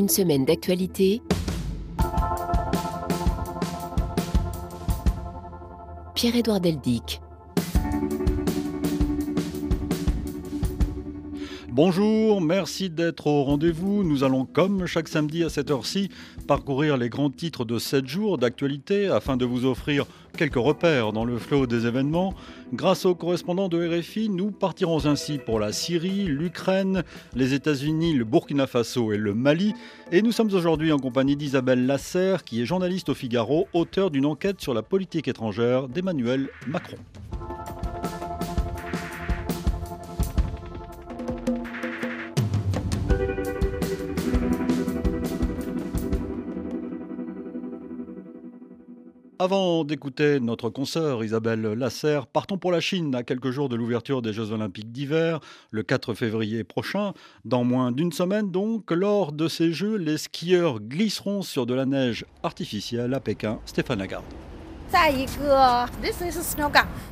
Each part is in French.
Une semaine d'actualité. Pierre-Édouard Deldic. Bonjour, merci d'être au rendez-vous. Nous allons, comme chaque samedi à cette heure-ci, parcourir les grands titres de 7 jours d'actualité afin de vous offrir quelques repères dans le flot des événements. Grâce aux correspondants de RFI, nous partirons ainsi pour la Syrie, l'Ukraine, les États-Unis, le Burkina Faso et le Mali. Et nous sommes aujourd'hui en compagnie d'Isabelle Lasserre, qui est journaliste au Figaro, auteur d'une enquête sur la politique étrangère d'Emmanuel Macron. Avant d'écouter notre consoeur Isabelle Lasserre, partons pour la Chine à quelques jours de l'ouverture des Jeux Olympiques d'hiver, le 4 février prochain. Dans moins d'une semaine donc, lors de ces Jeux, les skieurs glisseront sur de la neige artificielle à Pékin. Stéphane Lagarde.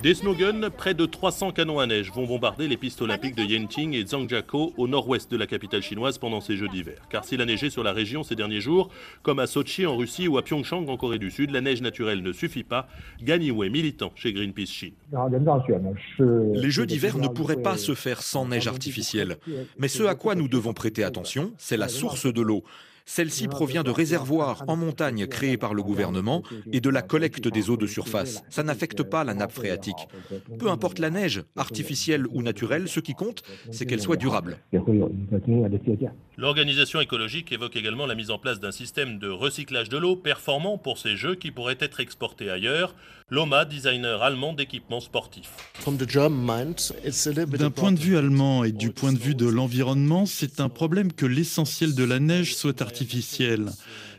Des snowguns, près de 300 canons à neige vont bombarder les pistes olympiques de Yenting et Zhangjiakou au nord-ouest de la capitale chinoise pendant ces Jeux d'hiver. Car s'il a neigé sur la région ces derniers jours, comme à Sochi en Russie ou à Pyeongchang en Corée du Sud, la neige naturelle ne suffit pas. Gani Wei, militant chez Greenpeace Chine. Les Jeux d'hiver ne pourraient pas se faire sans neige artificielle. Mais ce à quoi nous devons prêter attention, c'est la source de l'eau. Celle-ci provient de réservoirs en montagne créés par le gouvernement et de la collecte des eaux de surface. Ça n'affecte pas la nappe phréatique. Peu importe la neige, artificielle ou naturelle, ce qui compte, c'est qu'elle soit durable. L'organisation écologique évoque également la mise en place d'un système de recyclage de l'eau performant pour ces jeux qui pourraient être exportés ailleurs. Loma, designer allemand d'équipements sportifs. D'un point de vue allemand et du point de vue de l'environnement, c'est un problème que l'essentiel de la neige soit artificielle.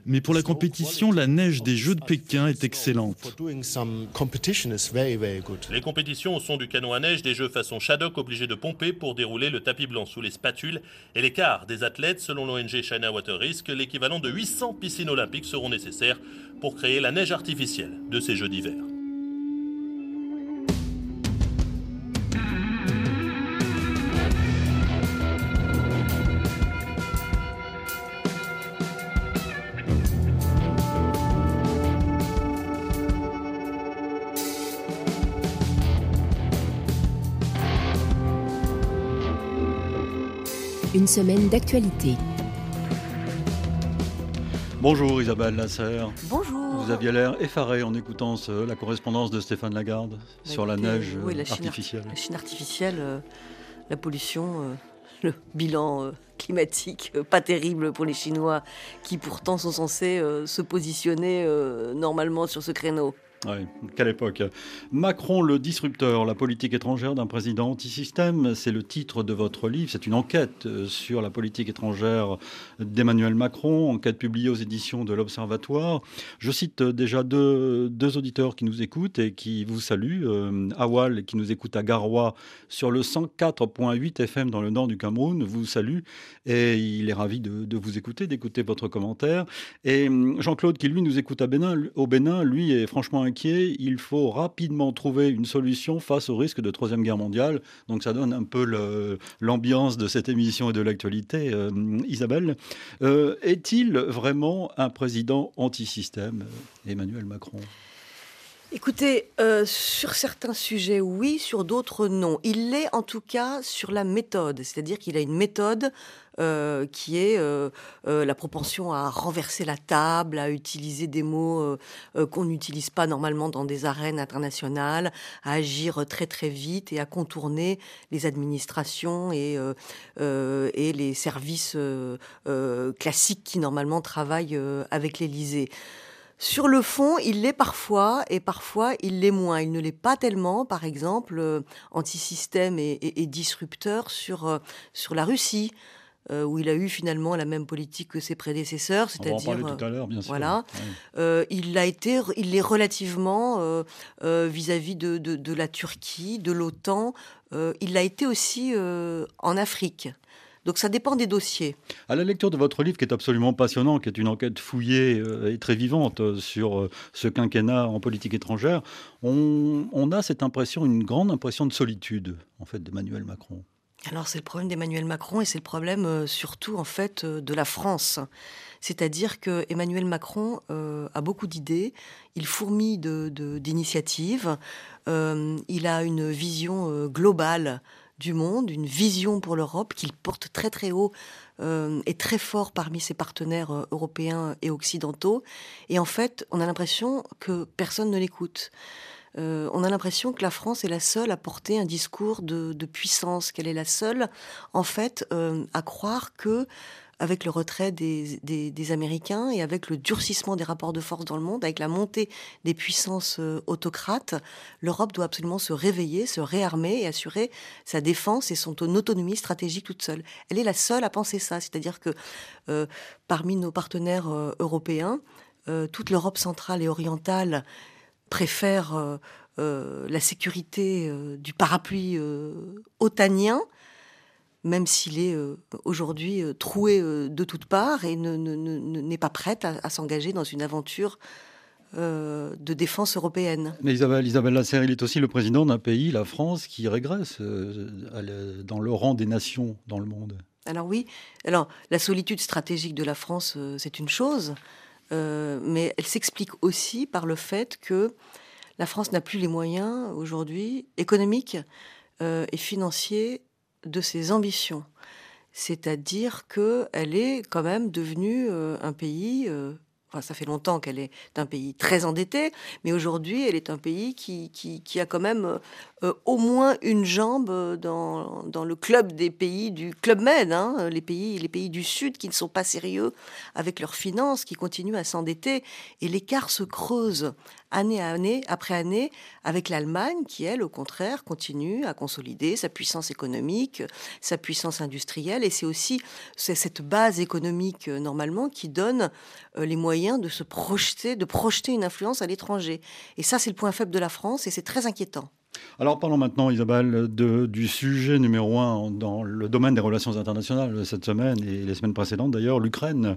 Mais pour la compétition, la neige des Jeux de Pékin est excellente. Les compétitions au son du canon à neige des Jeux façon Shadok obligés de pomper pour dérouler le tapis blanc sous les spatules et l'écart des athlètes, selon l'ONG China Water Risk, l'équivalent de 800 piscines olympiques seront nécessaires pour créer la neige artificielle de ces Jeux d'hiver. Une semaine d'actualité. Bonjour Isabelle Lasserre. Bonjour. Vous aviez l'air effaré en écoutant ce- la correspondance de Stéphane Lagarde sur la neige oui, euh, Chine artificielle. La Chine artificielle, euh, la pollution, euh, le bilan euh, climatique, euh, pas terrible pour les Chinois qui pourtant sont censés euh, se positionner euh, normalement sur ce créneau. Oui, quelle époque. Macron, le disrupteur, la politique étrangère d'un président anti-système, c'est le titre de votre livre. C'est une enquête euh, sur la politique étrangère d'Emmanuel Macron, enquête publiée aux éditions de l'Observatoire. Je cite euh, déjà deux, auditeurs qui nous écoutent et qui vous saluent. Euh, Awal, qui nous écoute à Garoua sur le 104.8 FM dans le nord du Cameroun, vous salue et il est ravi de, vous écouter, d'écouter votre commentaire. Et hum, Jean-Claude, qui lui nous écoute au Bénin, lui est franchement Il faut rapidement trouver une solution face au risque de troisième guerre mondiale. Donc ça donne un peu l'ambiance de cette émission et de l'actualité. Euh, Isabelle, Euh, est-il vraiment un président anti-système, euh, Emmanuel Macron? Écoutez, euh, sur certains sujets, oui, sur d'autres, non. Il l'est en tout cas sur la méthode, c'est-à-dire qu'il a une méthode euh, qui est euh, euh, la propension à renverser la table, à utiliser des mots qu'on n'utilise pas normalement dans des arènes internationales, à agir très très vite et à contourner les administrations et, et les services classiques qui normalement travaillent avec l'Élysée. Sur le fond, il l'est parfois et parfois il l'est moins. Il ne l'est pas tellement, par exemple, euh, anti-système et, et- et disrupteur sur, euh, sur la Russie, euh, où il a eu finalement la même politique que ses prédécesseurs, c'est-à-dire parler tout à l'heure, bien sûr. voilà. Ouais. euh, il l'a été, il l'est relativement euh, euh, vis-à-vis de, de- de la Turquie, de l'OTAN. Il l'a été aussi en Afrique. Donc ça dépend des dossiers. À la lecture de votre livre, qui est absolument passionnant, qui est une enquête fouillée euh, et très vivante euh, sur euh, ce quinquennat en politique étrangère, on, on a cette impression, une grande impression de solitude, en fait, d'Emmanuel Macron. Alors c'est le problème d'Emmanuel Macron et c'est le problème surtout en fait de la France. C'est-à-dire que Emmanuel Macron a beaucoup d'idées, il fourmille d'initiatives, de, il a une vision globale du monde, une vision pour l'Europe qu'il porte très très haut euh, et très fort parmi ses partenaires euh, européens et occidentaux. Et en fait, on a l'impression que personne ne l'écoute. Euh, on a l'impression que la France est la seule à porter un discours de, de puissance, qu'elle est la seule, en fait, à croire que avec le retrait des, Américains et avec le durcissement des rapports de force dans le monde, avec la montée des puissances euh, autocrates, l'Europe doit absolument se réveiller, se réarmer et assurer sa défense et son autonomie stratégique toute seule. Elle est la seule à penser ça, c'est-à-dire que euh, parmi nos partenaires euh, européens, toute l'Europe centrale et orientale préfère la sécurité du parapluie otanien même s'il est euh, aujourd'hui euh, troué euh, de toutes parts et n'est pas prête à, s'engager dans une aventure de défense européenne. Mais Isabelle, Isabelle Lasserre, il est aussi le président d'un pays, la France, qui régresse dans le rang des nations dans le monde. Alors oui, alors la solitude stratégique de la France, c'est une chose, mais elle s'explique aussi par le fait que la France n'a plus les moyens aujourd'hui économiques et financiers de ses ambitions. C'est-à-dire qu'elle est quand même devenue euh, un pays ça fait longtemps qu'elle est un pays très endetté, mais aujourd'hui, elle est un pays qui, qui, a quand même euh, au moins une jambe dans, dans, le club des pays du Club Med, hein, les, pays, les pays du Sud qui ne sont pas sérieux avec leurs finances, qui continuent à s'endetter, et l'écart se creuse année, après année, avec l'Allemagne qui, elle, au contraire, continue à consolider sa puissance économique, sa puissance industrielle, et c'est aussi cette base économique, euh, normalement, qui donne euh, les moyens de se projeter, de projeter une influence à l'étranger. Et ça, c'est le point faible de la France, et c'est très inquiétant. Alors parlons maintenant, Isabelle, du sujet numéro un dans le domaine des relations internationales cette semaine et les semaines précédentes d'ailleurs, l'Ukraine.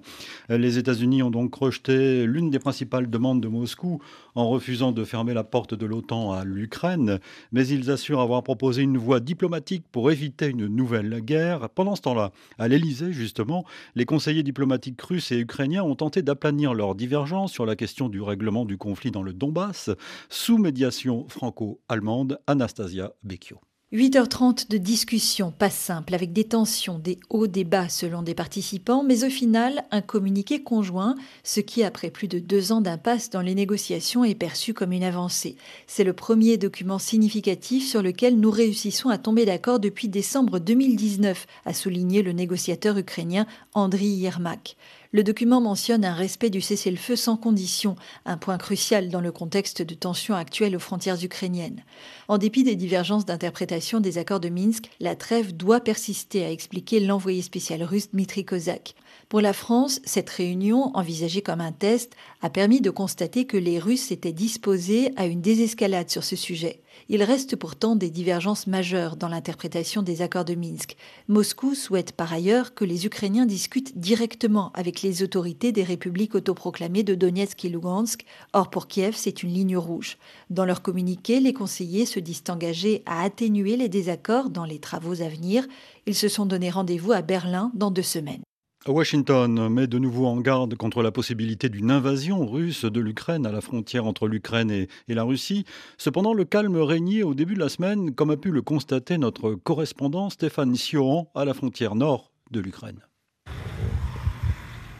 Les États-Unis ont donc rejeté l'une des principales demandes de Moscou en refusant de fermer la porte de l'OTAN à l'Ukraine, mais ils assurent avoir proposé une voie diplomatique pour éviter une nouvelle guerre. Pendant ce temps-là, à l'Élysée justement, les conseillers diplomatiques russes et ukrainiens ont tenté d'aplanir leurs divergences sur la question du règlement du conflit dans le Donbass sous médiation franco-allemande Anastasia Becchio. 8h30 de discussion, pas simple, avec des tensions, des hauts, des bas selon des participants, mais au final, un communiqué conjoint, ce qui, après plus de deux ans d'impasse dans les négociations, est perçu comme une avancée. C'est le premier document significatif sur lequel nous réussissons à tomber d'accord depuis décembre 2019, a souligné le négociateur ukrainien Andriy Yermak. Le document mentionne un respect du cessez-le-feu sans condition, un point crucial dans le contexte de tensions actuelles aux frontières ukrainiennes. En dépit des divergences d'interprétation des accords de Minsk, la trêve doit persister, a expliqué l'envoyé spécial russe Dmitry Kozak. Pour la France, cette réunion, envisagée comme un test, a permis de constater que les Russes étaient disposés à une désescalade sur ce sujet. Il reste pourtant des divergences majeures dans l'interprétation des accords de Minsk. Moscou souhaite par ailleurs que les Ukrainiens discutent directement avec les autorités des républiques autoproclamées de Donetsk et Lugansk. Or, pour Kiev, c'est une ligne rouge. Dans leur communiqué, les conseillers se disent engagés à atténuer les désaccords dans les travaux à venir. Ils se sont donné rendez-vous à Berlin dans deux semaines. Washington met de nouveau en garde contre la possibilité d'une invasion russe de l'Ukraine à la frontière entre l'Ukraine et, la Russie. Cependant, le calme régnait au début de la semaine, comme a pu le constater notre correspondant Stéphane Sioran à la frontière nord de l'Ukraine.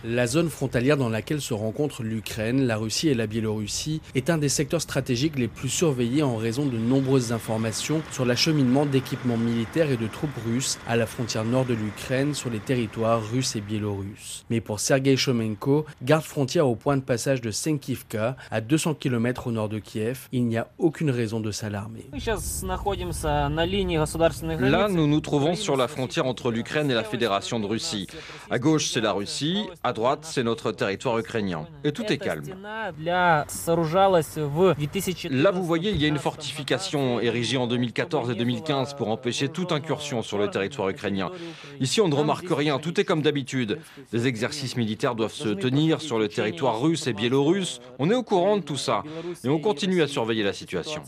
La zone frontalière dans laquelle se rencontrent l'Ukraine, la Russie et la Biélorussie est un des secteurs stratégiques les plus surveillés en raison de nombreuses informations sur l'acheminement d'équipements militaires et de troupes russes à la frontière nord de l'Ukraine sur les territoires russes et biélorusses. Mais pour Sergei Shomenko, garde frontière au point de passage de Senkivka, à 200 km au nord de Kiev, il n'y a aucune raison de s'alarmer. Là, nous nous trouvons sur la frontière entre l'Ukraine et la Fédération de Russie. À gauche, c'est la Russie, à droite, c'est notre territoire ukrainien. Et tout est calme. Là, vous voyez, il y a une fortification érigée en 2014 et 2015 pour empêcher toute incursion sur le territoire ukrainien. Ici, on ne remarque rien, tout est comme d'habitude. Des exercices militaires doivent se tenir sur le territoire russe et biélorusse. On est au courant de tout ça et on continue à surveiller la situation.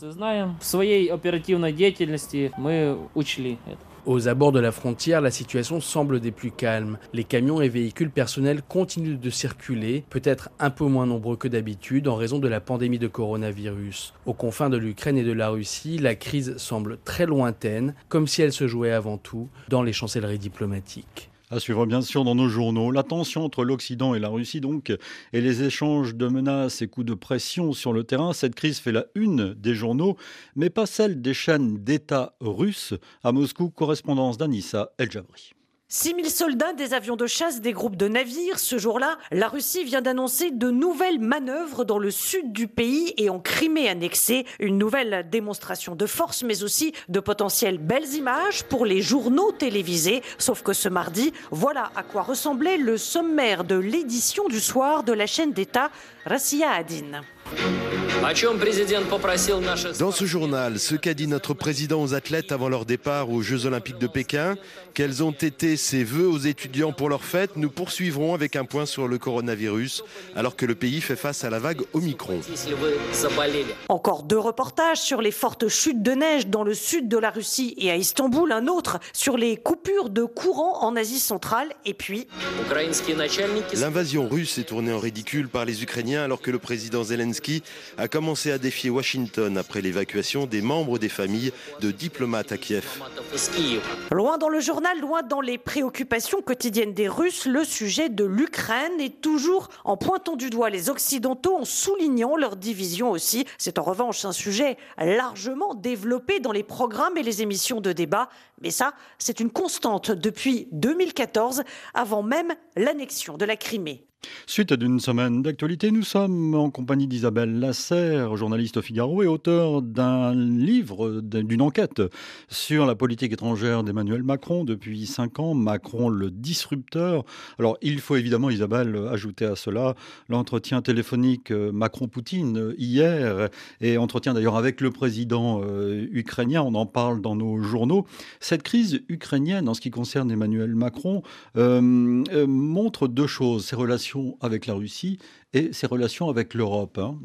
Aux abords de la frontière, la situation semble des plus calmes. Les camions et véhicules personnels continuent de circuler, peut-être un peu moins nombreux que d'habitude en raison de la pandémie de coronavirus. Aux confins de l'Ukraine et de la Russie, la crise semble très lointaine, comme si elle se jouait avant tout dans les chancelleries diplomatiques. À suivre bien sûr dans nos journaux. La tension entre l'Occident et la Russie donc, et les échanges de menaces et coups de pression sur le terrain, cette crise fait la une des journaux, mais pas celle des chaînes d'État russes. À Moscou, correspondance d'Anissa El Jabri. 6 000 soldats, des avions de chasse, des groupes de navires. Ce jour-là, la Russie vient d'annoncer de nouvelles manœuvres dans le sud du pays et en Crimée annexée. Une nouvelle démonstration de force, mais aussi de potentielles belles images pour les journaux télévisés. Sauf que ce mardi, voilà à quoi ressemblait le sommaire de l'édition du soir de la chaîne d'État Rassia Adin. Dans ce journal, ce qu'a dit notre président aux athlètes avant leur départ aux Jeux Olympiques de Pékin, quels ont été ses vœux aux étudiants pour leur fête, nous poursuivrons avec un point sur le coronavirus, alors que le pays fait face à la vague Omicron. Encore deux reportages sur les fortes chutes de neige dans le sud de la Russie et à Istanbul, un autre sur les coupures de courant en Asie centrale, et puis... L'invasion russe est tournée en ridicule par les Ukrainiens alors que le président Zelensky a commencé à défier Washington après l'évacuation des membres des familles de diplomates à Kiev. Loin dans le journal, loin dans les préoccupations quotidiennes des Russes, le sujet de l'Ukraine est toujours en pointant du doigt les Occidentaux, en soulignant leur division aussi. C'est en revanche un sujet largement développé dans les programmes et les émissions de débat. Mais ça, c'est une constante depuis 2014, avant même l'annexion de la Crimée. Suite d'une semaine d'actualité, nous sommes en compagnie d'Isabelle Lasserre, journaliste au Figaro et auteur d'un livre, d'une enquête sur la politique étrangère d'Emmanuel Macron depuis cinq ans, Macron le disrupteur. Alors il faut évidemment, Isabelle, ajouter à cela l'entretien téléphonique euh, Macron-Poutine hier et entretien d'ailleurs avec le président euh, ukrainien, on en parle dans nos journaux. Cette crise ukrainienne en ce qui concerne Emmanuel Macron euh, montre deux choses, ses relations avec la Russie et ses relations avec l'Europe. Hein.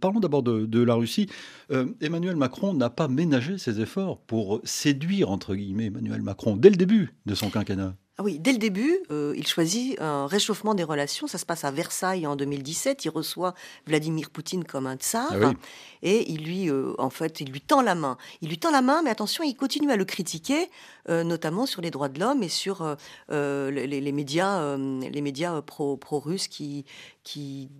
Parlons d'abord de, la Russie. Euh, Emmanuel Macron n'a pas ménagé ses efforts pour séduire, entre guillemets, Emmanuel Macron dès le début de son quinquennat. Ah oui, dès le début, euh, il choisit un réchauffement des relations. Ça se passe à Versailles en 2017. Il reçoit Vladimir Poutine comme un tsar ah et il lui, euh, en fait, il lui tend la main. Il lui tend la main, mais attention, il continue à le critiquer, euh, notamment sur les droits de l'homme et sur les, médias, les médias pro-russes qui, qui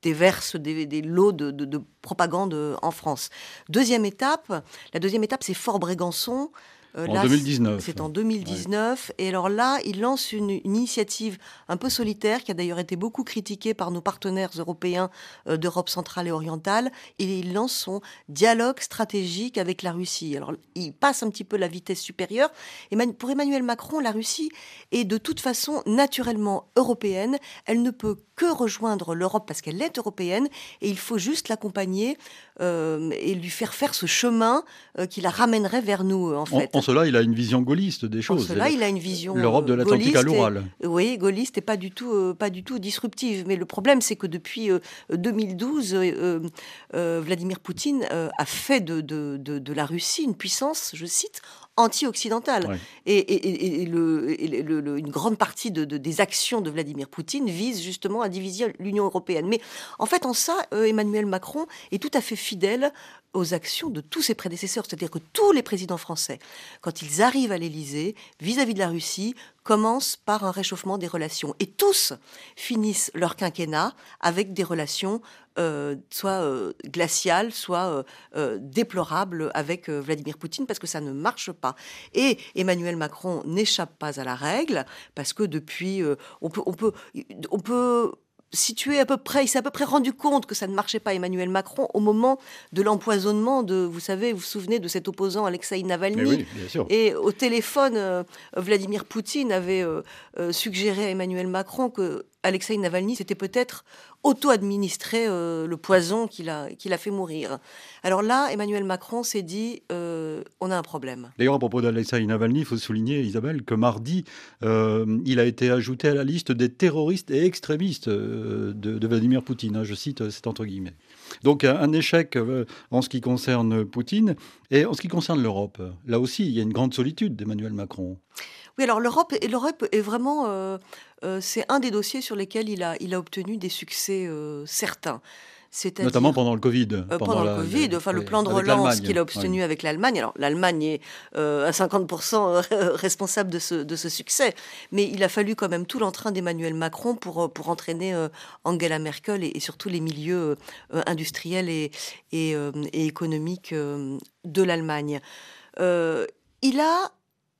déversent des, lots de, de, propagande en France. Deuxième étape, la deuxième étape, c'est Fort Brégançon. Euh, en 2019. C'est en 2019. Et alors là, il lance une, initiative un peu solitaire qui a d'ailleurs été beaucoup critiquée par nos partenaires européens euh, d'Europe centrale et orientale. Et il lance son dialogue stratégique avec la Russie. Alors, il passe un petit peu la vitesse supérieure. Et pour Emmanuel Macron, la Russie est de toute façon naturellement européenne. Elle ne peut que rejoindre l'Europe parce qu'elle est européenne. Et il faut juste l'accompagner euh, et lui faire faire ce chemin qui la ramènerait vers nous, en fait cela, il a une vision gaulliste des choses. En cela, il a une vision l'Europe de euh, l'Atlantique à l'Oural. Oui, gaulliste et pas du tout, euh, pas du tout disruptive. Mais le problème, c'est que depuis 2012, euh, Vladimir Poutine a fait de, de, de, la Russie une puissance, je cite, anti-occidentale. Et, le, une grande partie de, des actions de Vladimir Poutine vise justement à diviser l'Union européenne. Mais en fait, en ça, Emmanuel Macron est tout à fait fidèle aux actions de tous ses prédécesseurs. C'est-à-dire que tous les présidents français, quand ils arrivent à l'Élysée, vis-à-vis de la Russie, commencent par un réchauffement des relations. Et tous finissent leur quinquennat avec des relations euh, soit euh, glaciales, soit euh, déplorables avec Vladimir Poutine, parce que ça ne marche pas. Et Emmanuel Macron n'échappe pas à la règle, parce que depuis, on peut, on peut, on peut situé à peu près, il s'est à peu près rendu compte que ça ne marchait pas Emmanuel Macron au moment de l'empoisonnement de, vous savez, vous vous souvenez de cet opposant Alexei Navalny. Et au téléphone, euh, Vladimir Poutine avait euh, euh, suggéré à Emmanuel Macron que Alexei Navalny s'était peut-être auto-administré euh, le poison qu'il a, fait mourir. Alors là, Emmanuel Macron s'est dit, euh, on a un problème. D'ailleurs, à propos d'Alexei Navalny, il faut souligner, Isabelle, que mardi, euh, il a été ajouté à la liste des terroristes et extrémistes de, Vladimir Poutine. Hein, je cite, c'est entre guillemets. Donc un, échec en ce qui concerne Poutine et en ce qui concerne l'Europe. Là aussi, il y a une grande solitude d'Emmanuel Macron. Oui, alors l'Europe, l'Europe est vraiment, euh, euh, c'est un des dossiers sur lesquels il a, il a obtenu des succès euh, certains. Notamment pendant le Covid. pendant, le Covid, enfin le plan de relance qu'il a obtenu avec l'Allemagne. Alors l'Allemagne est à 50% responsable de ce, de ce, succès, mais il a fallu quand même tout l'entrain d'Emmanuel Macron pour, pour entraîner Angela Merkel et, surtout les milieux industriels et, et, et économiques de l'Allemagne. il a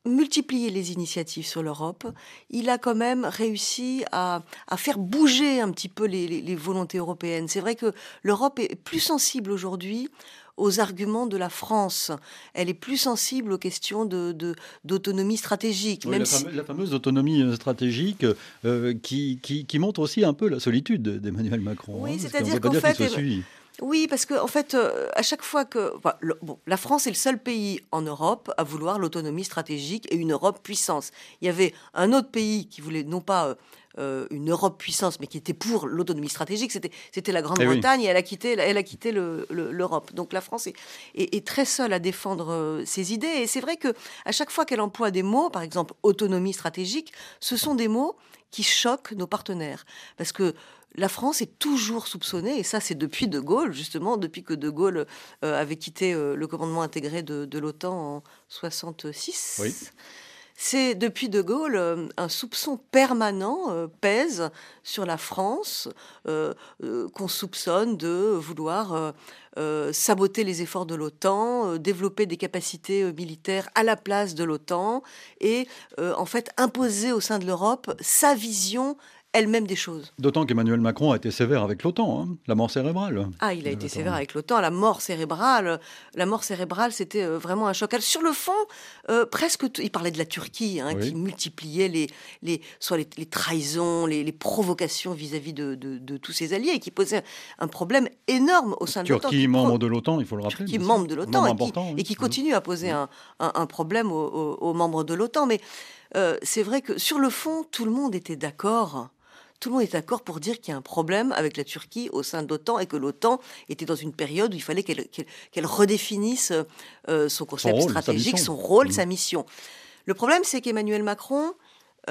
multiplier les initiatives sur l'Europe, il a quand même réussi à, faire bouger un petit peu les, volontés européennes. C'est vrai que l'Europe est plus sensible aujourd'hui aux arguments de la France. Elle est plus sensible aux questions de, d'autonomie stratégique. la, fameuse autonomie euh, stratégique euh, qui, qui, montre aussi un peu la solitude d'Emmanuel Macron. Oui, hein, c'est-à-dire qu'en fait, oui, parce qu'en en fait, euh, à chaque fois que. la France est le seul pays en Europe à vouloir l'autonomie stratégique et une Europe puissance. Il y avait un autre pays qui voulait non pas. Euh, euh, une Europe puissance, mais qui était pour l'autonomie stratégique, c'était, la Grande-Bretagne eh et elle a quitté, elle a quitté l'Europe. Donc la France est, est, très seule à défendre ses idées. Et c'est vrai que à chaque fois qu'elle emploie des mots, par exemple autonomie stratégique, ce sont des mots qui choquent nos partenaires. Parce que la France est toujours soupçonnée, et ça c'est depuis De Gaulle, justement, depuis que De Gaulle euh, avait quitté euh, le commandement intégré de, l'OTAN en 66. C'est depuis De Gaulle euh, un soupçon permanent pèse sur la France, qu'on soupçonne de vouloir saboter les efforts de l'OTAN, développer des capacités militaires à la place de l'OTAN et en fait imposer au sein de l'Europe sa vision elle-même des choses. D'autant qu'Emmanuel Macron a été sévère avec l'OTAN, hein, la mort cérébrale. Ah, il a été sévère avec l'OTAN, la mort cérébrale. La mort cérébrale, c'était euh, vraiment un choc. Sur le fond, euh, presque, il parlait de la Turquie, hein, qui multipliait les, les, soit les, trahisons, les, provocations vis-à-vis de, tous ses alliés, et qui posait un problème énorme au sein de l'OTAN. Turquie, membre de l'OTAN, il faut le rappeler. Turquie, membre de l'OTAN, et, qui, continue à poser un, problème aux, membres de l'OTAN. Mais euh, c'est vrai que sur le fond, tout le monde était d'accord tout le monde est d'accord pour dire qu'il y a un problème avec la Turquie au sein de l'OTAN et que l'OTAN était dans une période où il fallait qu'elle redéfinisse euh, son concept stratégique, son rôle, mmh. sa mission. Le problème, c'est qu'Emmanuel Macron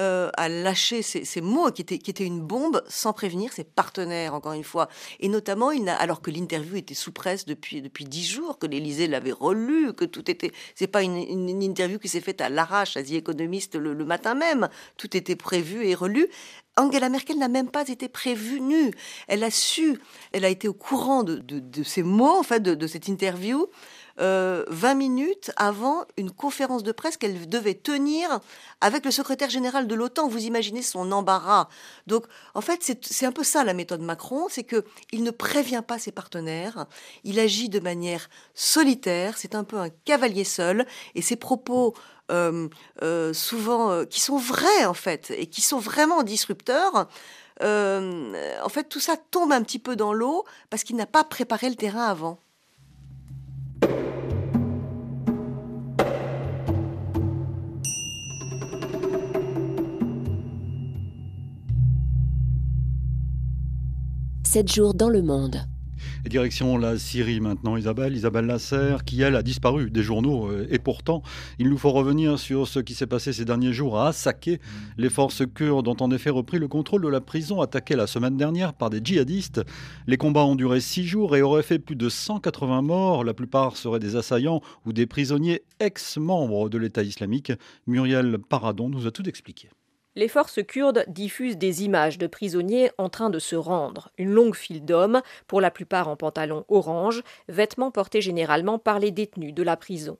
euh, a lâché ces, mots qui étaient, qui étaient une bombe sans prévenir ses partenaires, encore une fois. Et notamment, il alors que l'interview était sous presse depuis depuis dix jours, que l'Élysée l'avait relu, que tout était. C'est pas une, une, interview qui s'est faite à l'arrache, à The Economist le, le, matin même. Tout était prévu et relu. Angela Merkel n'a même pas été prévenue. Elle a su, elle a été au courant de, ces mots, en fait, de, cette interview, 20 euh, minutes avant une conférence de presse qu'elle devait tenir avec le secrétaire général de l'OTAN. Vous imaginez son embarras. Donc, en fait, c'est un peu ça la méthode Macron, c'est que il ne prévient pas ses partenaires, il agit de manière solitaire, c'est un peu un cavalier seul, et ses propos euh, euh, souvent euh, qui sont vrais en fait et qui sont vraiment disrupteurs. en fait, tout ça tombe un petit peu dans l'eau parce qu'il n'a pas préparé le terrain avant. Sept jours dans le monde direction la Syrie maintenant, Isabelle, Isabelle Lasserre, qui elle a disparu des journaux. Euh, et pourtant, il nous faut revenir sur ce qui s'est passé ces derniers jours à Assaké. Les forces kurdes ont en effet repris le contrôle de la prison attaquée la semaine dernière par des djihadistes. Les combats ont duré six jours et auraient fait plus de 180 morts. La plupart seraient des assaillants ou des prisonniers ex-membres de l'État islamique. Muriel Paradon nous a tout expliqué. Les forces kurdes diffusent des images de prisonniers en train de se rendre. Une longue file d'hommes, pour la plupart en pantalon orange, vêtements portés généralement par les détenus de la prison.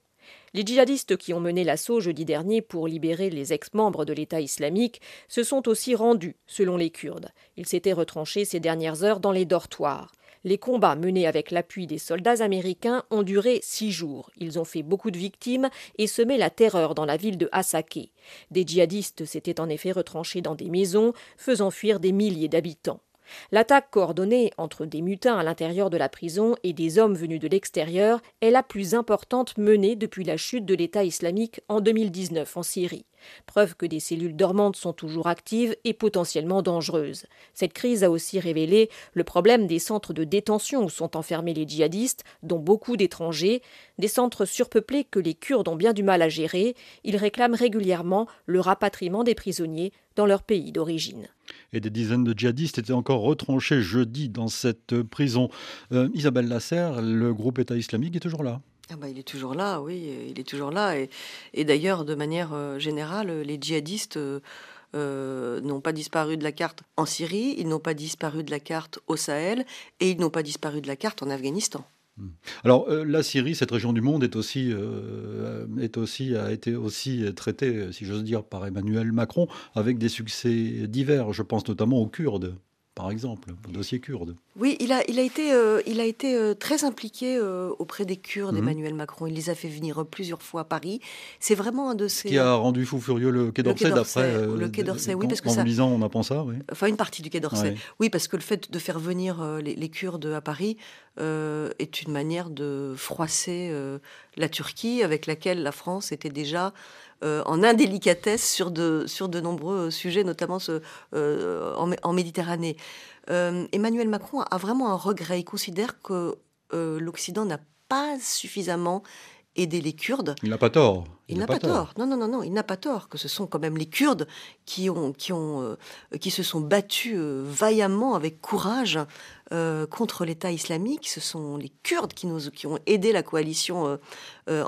Les djihadistes qui ont mené l'assaut jeudi dernier pour libérer les ex-membres de l'État islamique se sont aussi rendus, selon les Kurdes. Ils s'étaient retranchés ces dernières heures dans les dortoirs. Les combats menés avec l'appui des soldats américains ont duré six jours. Ils ont fait beaucoup de victimes et semé la terreur dans la ville de Hasake. Des djihadistes s'étaient en effet retranchés dans des maisons, faisant fuir des milliers d'habitants. L'attaque coordonnée entre des mutins à l'intérieur de la prison et des hommes venus de l'extérieur est la plus importante menée depuis la chute de l'État islamique en 2019 en Syrie. Preuve que des cellules dormantes sont toujours actives et potentiellement dangereuses. Cette crise a aussi révélé le problème des centres de détention où sont enfermés les djihadistes, dont beaucoup d'étrangers, des centres surpeuplés que les Kurdes ont bien du mal à gérer. Ils réclament régulièrement le rapatriement des prisonniers dans leur pays d'origine. Et des dizaines de djihadistes étaient encore retranchés jeudi dans cette prison. Euh, Isabelle Lasserre, le groupe État islamique est toujours là ah bah, il est toujours là, oui, il est toujours là. Et, d'ailleurs, de manière euh, générale, les djihadistes euh, euh, n'ont pas disparu de la carte en Syrie, ils n'ont pas disparu de la carte au Sahel, et ils n'ont pas disparu de la carte en Afghanistan. Hmm. Alors la Syrie, cette région du monde, est aussi, est aussi, a été aussi traitée, si j'ose dire, par Emmanuel Macron, avec des succès divers. Je pense notamment aux Kurdes par exemple, le dossier kurde. Oui, il a, il a été, euh, il a été euh, très impliqué euh, auprès des Kurdes, mhm. Emmanuel Macron. Il les a fait venir plusieurs fois à Paris. C'est vraiment un de ces... Qui a rendu fou furieux le Quai d'Orsay, d'après... le Quai d'Orsay, oui, parce que en ça... lisant, on apprend ça, oui. Enfin, une partie du Quai d'Orsay. Oui, parce que le fait de faire venir les, les, Kurdes à Paris est une manière de froisser la Turquie, avec laquelle la France était déjà euh, en indélicatesse sur de, sur de nombreux sujets, notamment ce, euh, en, Méditerranée. Euh, Emmanuel Macron a vraiment un regret. Il considère que l'Occident n'a pas suffisamment aidé les Kurdes. Il n'a pas tort. Il, n'a pas, tort. Non, non, non, non, il n'a pas tort. Que ce sont quand même les Kurdes qui ont, qui ont, euh, qui se sont battus euh, vaillamment avec courage euh, contre l'État islamique. Ce sont les Kurdes qui nous, qui ont aidé la coalition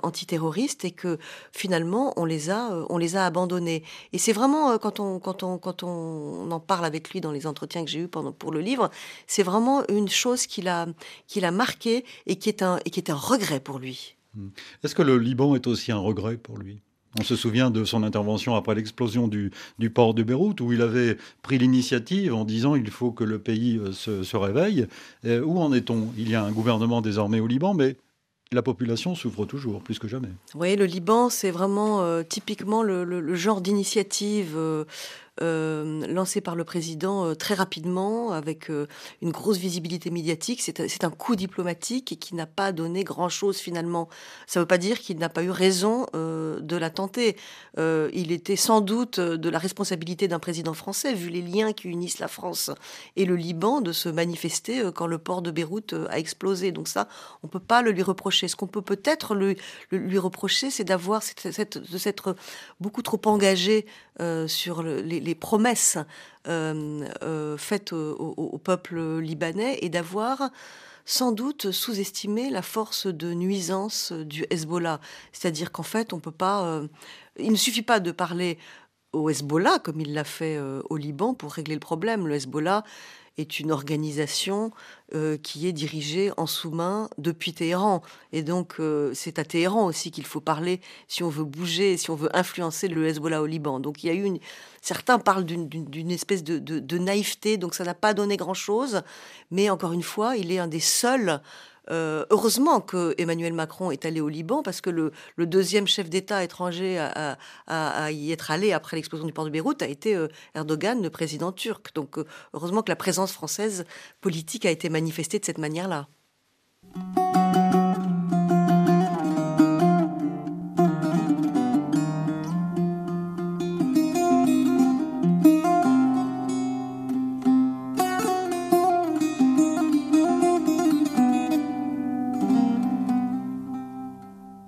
antiterroriste et que finalement on les a, on les a abandonnés. Et c'est vraiment quand on, quand on, quand on en parle avec lui dans les entretiens que j'ai eus pour le livre, c'est vraiment une chose qu'il a, qu'il a marqué et qui est un, et qui est un regret pour lui. Hmm. Est-ce que le Liban est aussi un regret pour lui? On se souvient de son intervention après l'explosion du, port de Beyrouth, où il avait pris l'initiative en disant il faut que le pays euh, se, réveille. Euh, où en est-on? Il y a un gouvernement désormais au Liban, mais la population souffre toujours, plus que jamais. Oui, le Liban, c'est vraiment euh, typiquement le, genre d'initiative lancé par le président euh, très rapidement, avec euh, une grosse visibilité médiatique. C'est un coup diplomatique et qui n'a pas donné grand-chose finalement. Ça ne veut pas dire qu'il n'a pas eu raison de la tenter. il était sans doute de la responsabilité d'un président français, vu les liens qui unissent la France et le Liban, de se manifester quand le port de Beyrouth a explosé. Donc ça, on ne peut pas le lui reprocher. Ce qu'on peut peut-être lui, lui reprocher, c'est d'avoir de s'être beaucoup trop engagé sur les, les promesses euh, euh, faites au, peuple libanais et d'avoir sans doute sous-estimé la force de nuisance du Hezbollah. C'est-à-dire qu'en fait, on peut pas. Euh, il ne suffit pas de parler au Hezbollah comme il l'a fait au Liban pour régler le problème. Le Hezbollah est une organisation euh, qui est dirigée en sous-main depuis Téhéran. Et donc, euh, c'est à Téhéran aussi qu'il faut parler si on veut bouger, si on veut influencer le Hezbollah au Liban. Donc, il y a eu une... Certains parlent d'une espèce de, de, naïveté, donc ça n'a pas donné grand-chose. Mais encore une fois, il est un des seuls euh, heureusement que Emmanuel Macron est allé au Liban parce que le, deuxième chef d'État étranger à, y être allé après l'explosion du port de Beyrouth a été euh, Erdogan, le président turc. Donc euh, heureusement que la présence française politique a été manifestée de cette manière-là.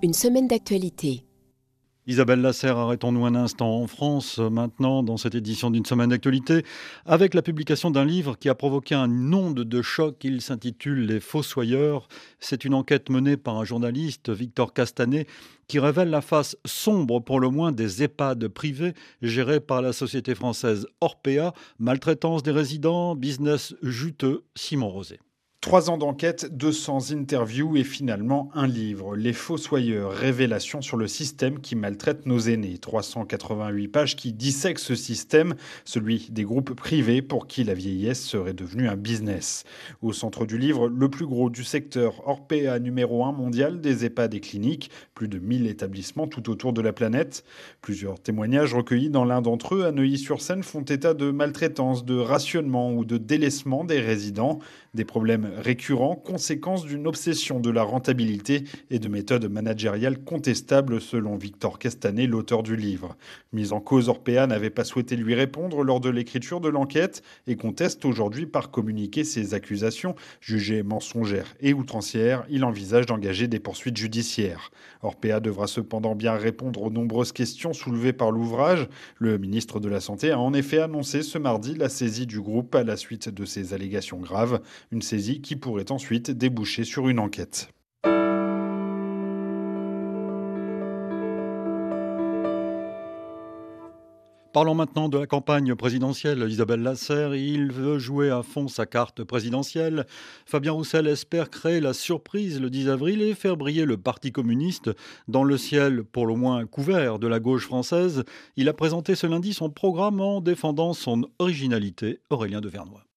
Une semaine d'actualité. Isabelle Lasserre, arrêtons-nous un instant en France maintenant dans cette édition d'une semaine d'actualité avec la publication d'un livre qui a provoqué un onde de choc. Il s'intitule Les Fossoyeurs. C'est une enquête menée par un journaliste, Victor Castanet, qui révèle la face sombre pour le moins des EHPAD privés gérés par la société française Orpea, maltraitance des résidents, business juteux, Simon Rosé. Trois ans d'enquête, 200 interviews et finalement un livre, Les Fossoyeurs, révélations sur le système qui maltraite nos aînés. 388 pages qui dissèquent ce système, celui des groupes privés pour qui la vieillesse serait devenue un business. Au centre du livre, le plus gros du secteur, Orpea numéro 1 mondial des EHPAD et cliniques, plus de 1000 établissements tout autour de la planète. Plusieurs témoignages recueillis dans l'un d'entre eux à Neuilly-sur-Seine font état de maltraitance, de rationnement ou de délaissement des résidents, des problèmes récurrent, conséquence d'une obsession de la rentabilité et de méthodes managériales contestables selon Victor Castanet, l'auteur du livre. Mise en cause, Orpea n'avait pas souhaité lui répondre lors de l'écriture de l'enquête et conteste aujourd'hui par communiquer ses accusations. Jugées mensongères et outrancières, il envisage d'engager des poursuites judiciaires. Orpea devra cependant bien répondre aux nombreuses questions soulevées par l'ouvrage. Le ministre de la Santé a en effet annoncé ce mardi la saisie du groupe à la suite de ces allégations graves, une saisie qui pourrait ensuite déboucher sur une enquête. Parlons maintenant de la campagne présidentielle. Isabelle Lasserre, il veut jouer à fond sa carte présidentielle. Fabien Roussel espère créer la surprise le 10 avril et faire briller le Parti communiste dans le ciel pour le moins couvert de la gauche française. Il a présenté ce lundi son programme en défendant son originalité. Aurélien de Vernois.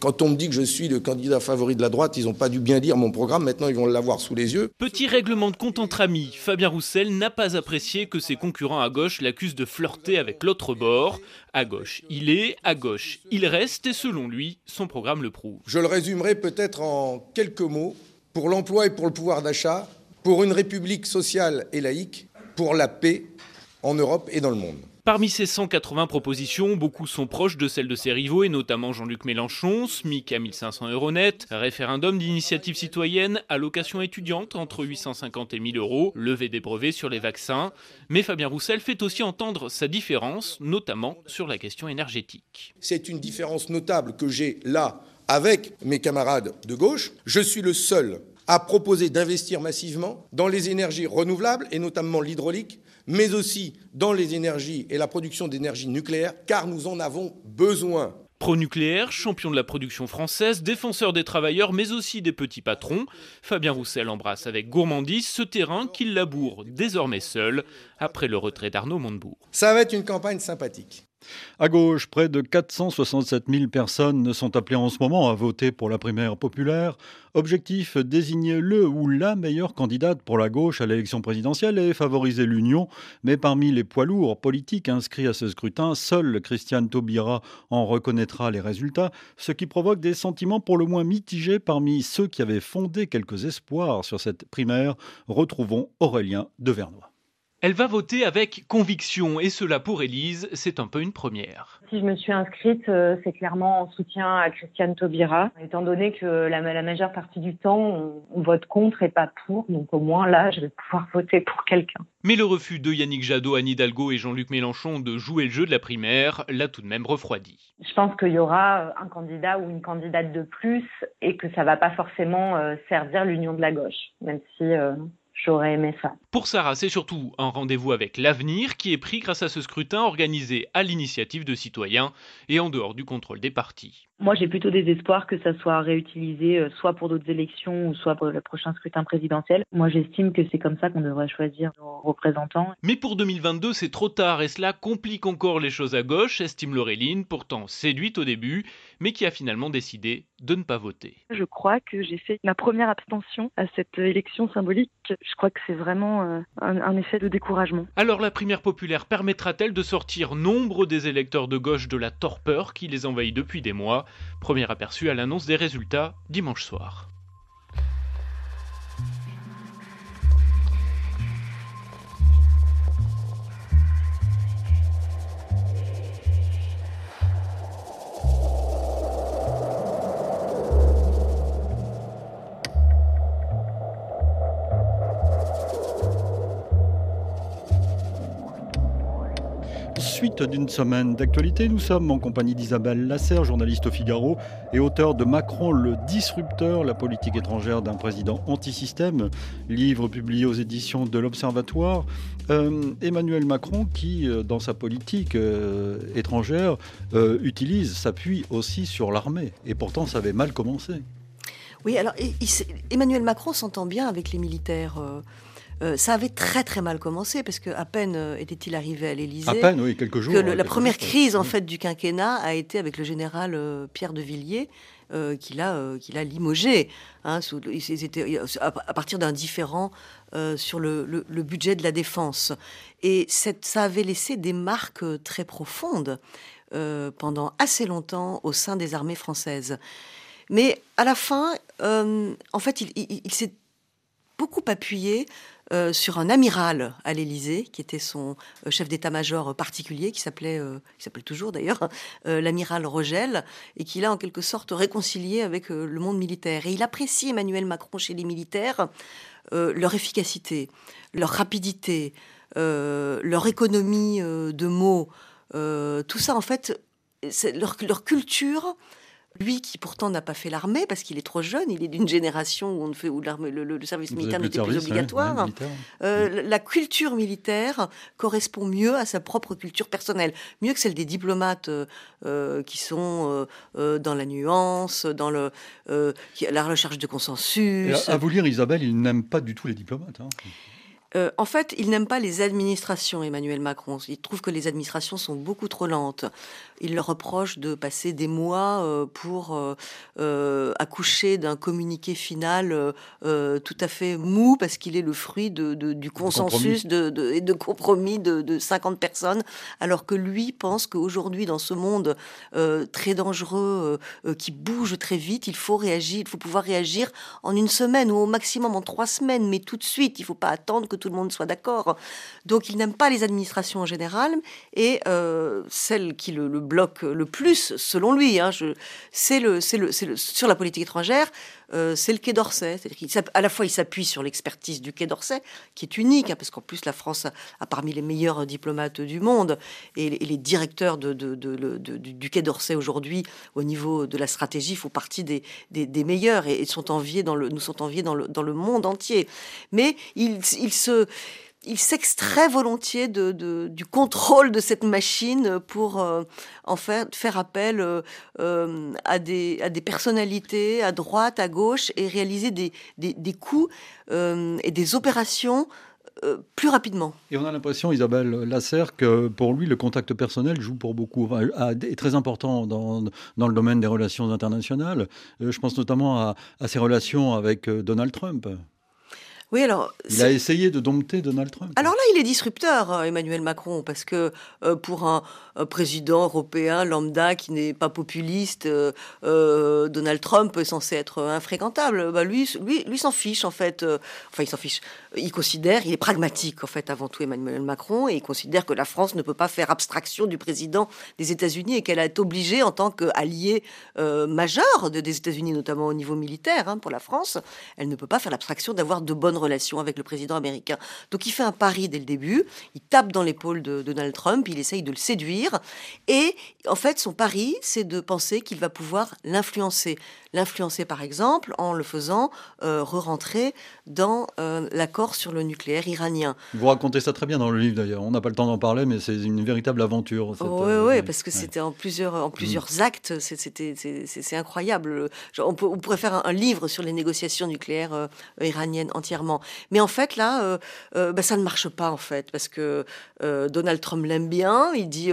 Quand on me dit que je suis le candidat favori de la droite, ils n'ont pas dû bien dire mon programme, maintenant ils vont l'avoir sous les yeux. Petit règlement de compte entre amis, Fabien Roussel n'a pas apprécié que ses concurrents à gauche l'accusent de flirter avec l'autre bord. À gauche, il est, à gauche, il reste, et selon lui, son programme le prouve. Je le résumerai peut-être en quelques mots. Pour l'emploi et pour le pouvoir d'achat, pour une république sociale et laïque, pour la paix en Europe et dans le monde. Parmi ces 180 propositions, beaucoup sont proches de celles de ses rivaux, et notamment Jean-Luc Mélenchon, SMIC à 1500 euros net, référendum d'initiative citoyenne, allocation étudiante entre 850 et 1000 euros, levée des brevets sur les vaccins. Mais Fabien Roussel fait aussi entendre sa différence, notamment sur la question énergétique. C'est une différence notable que j'ai là avec mes camarades de gauche. Je suis le seul à proposer d'investir massivement dans les énergies renouvelables, et notamment l'hydraulique, mais aussi dans les énergies et la production d'énergie nucléaire, car nous en avons besoin. Pro-nucléaire, champion de la production française, défenseur des travailleurs, mais aussi des petits patrons, Fabien Roussel embrasse avec gourmandise ce terrain qu'il laboure désormais seul après le retrait d'Arnaud Montebourg. Ça va être une campagne sympathique. À gauche, près de 467 000 personnes sont appelées en ce moment à voter pour la primaire populaire. Objectif, désigner le ou la meilleure candidate pour la gauche à l'élection présidentielle et favoriser l'union. Mais parmi les poids lourds politiques inscrits à ce scrutin, seul Christiane Taubira en reconnaîtra les résultats, ce qui provoque des sentiments pour le moins mitigés parmi ceux qui avaient fondé quelques espoirs sur cette primaire. Retrouvons Aurélien Devernois. Elle va voter avec conviction et cela pour Élise, c'est un peu une première. Si je me suis inscrite, euh, c'est clairement en soutien à Christiane Taubira, étant donné que la, majeure partie du temps, on, vote contre et pas pour, donc au moins là, je vais pouvoir voter pour quelqu'un. Mais le refus de Yannick Jadot, Anne Hidalgo et Jean-Luc Mélenchon de jouer le jeu de la primaire l'a tout de même refroidi. Je pense qu'il y aura un candidat ou une candidate de plus et que ça va pas forcément euh, servir l'union de la gauche, même si euh, J'aurais ça. Pour Sarah, c'est surtout un rendez-vous avec l'avenir qui est pris grâce à ce scrutin organisé à l'initiative de citoyens et en dehors du contrôle des partis. Moi, j'ai plutôt des espoirs que ça soit réutilisé euh, soit pour d'autres élections ou soit pour le prochain scrutin présidentiel. Moi, j'estime que c'est comme ça qu'on devrait choisir nos représentants. Mais pour 2022, c'est trop tard et cela complique encore les choses à gauche, estime Laureline, pourtant séduite au début, mais qui a finalement décidé de ne pas voter. Je crois que j'ai fait ma première abstention à cette élection symbolique. Je crois que c'est vraiment euh, un, un effet de découragement. Alors la primaire populaire permettra-t-elle de sortir nombre des électeurs de gauche de la torpeur qui les envahit depuis des mois? Premier aperçu à l'annonce des résultats dimanche soir. D'une semaine d'actualité, nous sommes en compagnie d'Isabelle Lasserre, journaliste au Figaro et auteur de Macron le disrupteur, la politique étrangère d'un président anti-système, livre publié aux éditions de l'Observatoire. Euh, Emmanuel Macron qui, euh, dans sa politique euh, étrangère, utilise, s'appuie aussi sur l'armée. Et pourtant, ça avait mal commencé. Oui, alors Emmanuel Macron s'entend bien avec les militaires. Euh, ça avait très très mal commencé parce que à peine euh, était-il arrivé à l'Élysée. À peine, oui, quelques jours. Que la première crise en fait du quinquennat a été avec le général euh, Pierre de Villiers. qu'il a, qu'il a limogé hein, à, partir d'un différent sur le, le, budget de la défense. Et ça avait laissé des marques très profondes pendant assez longtemps au sein des armées françaises. Mais à la fin, en fait, il, il s'est beaucoup appuyé euh, sur un amiral à l'Élysée, qui était son euh, chef d'état-major particulier, qui s'appelait, euh, qui toujours d'ailleurs, l'amiral Rogel, et qui l'a en quelque sorte réconcilié avec le monde militaire. Et il apprécie Emmanuel Macron chez les militaires leur efficacité, leur rapidité, leur économie de mots. tout ça, en fait, leur, leur culture lui qui pourtant n'a pas fait l'armée parce qu'il est trop jeune, il est d'une génération où, on fait, où le, le, service militaire n'était plus obligatoire. Euh, la culture militaire correspond mieux à sa propre culture personnelle, mieux que celle des diplomates euh, euh, qui sont dans la nuance, dans le, la recherche de consensus. à, vous lire, Isabelle, il n'aime pas du tout les diplomates. Hein. Euh, en fait, il n'aime pas les administrations, Emmanuel Macron. Il trouve que les administrations sont beaucoup trop lentes. Il leur reproche de passer des mois euh, pour euh, accoucher d'un communiqué final tout à fait mou, parce qu'il est le fruit du consensus de, et de compromis de, 50 personnes, alors que lui pense qu'aujourd'hui, dans ce monde très dangereux, qui bouge très vite, il faut réagir, il faut pouvoir réagir en une semaine ou au maximum en trois semaines, mais tout de suite. Il ne faut pas attendre que tout le monde soit d'accord. Donc il n'aime pas les administrations en général et euh, celle qui le, bloque le plus, selon lui, hein, c'est le, le, le, sur la politique étrangère, euh, c'est le Quai d'Orsay. À la fois, il s'appuie sur l'expertise du Quai d'Orsay, qui est unique, hein, parce qu'en plus, la France a, parmi les meilleurs diplomates du monde, et, les directeurs du Quai d'Orsay aujourd'hui, au niveau de la stratégie, font partie des, meilleurs et, sont enviés dans le, nous sont enviés dans le, dans le monde entier. Mais il, il se il s'extrait volontiers du contrôle de cette machine pour euh, faire, appel euh, euh, à, des, à des personnalités à droite, à gauche et réaliser des, des, coups et des opérations plus rapidement. Et on a l'impression, Isabelle Lasserre, que pour lui, le contact personnel joue pour beaucoup, est très important dans, dans le domaine des relations internationales. je pense notamment à ses relations avec Donald Trump. Oui, alors. Il a essayé de dompter Donald Trump. Alors là, il est disrupteur, euh, Emmanuel Macron, parce que euh, pour un, président européen lambda qui n'est pas populiste, euh, Donald Trump est censé être infréquentable. Bah, lui, lui, lui s'en fiche en fait. enfin, il s'en fiche. Il considère, il est pragmatique en fait avant tout Emmanuel Macron, et il considère que la France ne peut pas faire abstraction du président des États-Unis et qu'elle est obligée en tant qu'allié majeur des États-Unis, notamment au niveau militaire, hein, pour la France, elle ne peut pas faire l'abstraction d'avoir de bonnes relation avec le président américain. Donc il fait un pari dès le début, il tape dans l'épaule de Donald Trump, il essaye de le séduire, et en fait son pari, c'est de penser qu'il va pouvoir l'influencer l'influencer par exemple en le faisant euh, re-rentrer dans euh, l'accord sur le nucléaire iranien. Vous racontez ça très bien dans le livre d'ailleurs. On n'a pas le temps d'en parler, mais c'est une véritable aventure. Oui, euh, oui, parce que c'était en plusieurs, en plusieurs mm. actes. C'était, c'est incroyable. on, pourrait faire un, livre sur les négociations nucléaires iraniennes entièrement. Mais en fait, là, bah, ça ne marche pas en fait, parce que Donald Trump l'aime bien. Il dit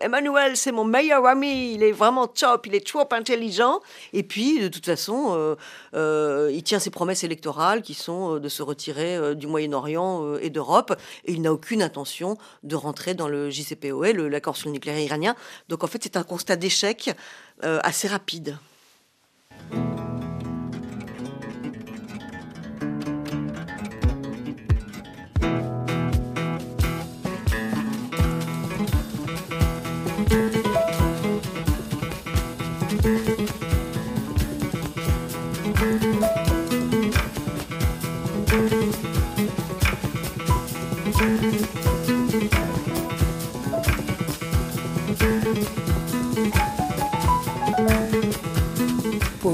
Emmanuel, c'est mon meilleur ami. Il est vraiment top. Il est trop intelligent. Et puis de toute façon, euh, euh, il tient ses promesses électorales qui sont euh, de se retirer du Moyen-Orient et d'Europe, et il n'a aucune intention de rentrer dans le JCPOA, l'accord sur le nucléaire iranien. Donc en fait, c'est un constat d'échec assez rapide.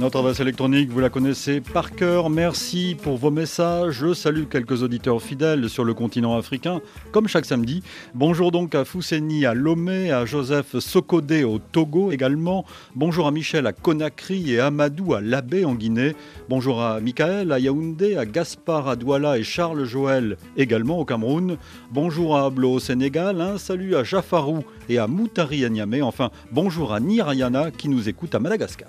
Notre adresse électronique, vous la connaissez par cœur. Merci pour vos messages. Je salue quelques auditeurs fidèles sur le continent africain, comme chaque samedi. Bonjour donc à Fousseni à Lomé, à Joseph Sokodé au Togo également. Bonjour à Michel à Conakry et Amadou à Labé en Guinée. Bonjour à Michael à Yaoundé, à Gaspard à Douala et Charles Joël également au Cameroun. Bonjour à Ablo au Sénégal. Salut à Jafarou et à Moutari à Niamey. Enfin, bonjour à Nirayana qui nous écoute à Madagascar.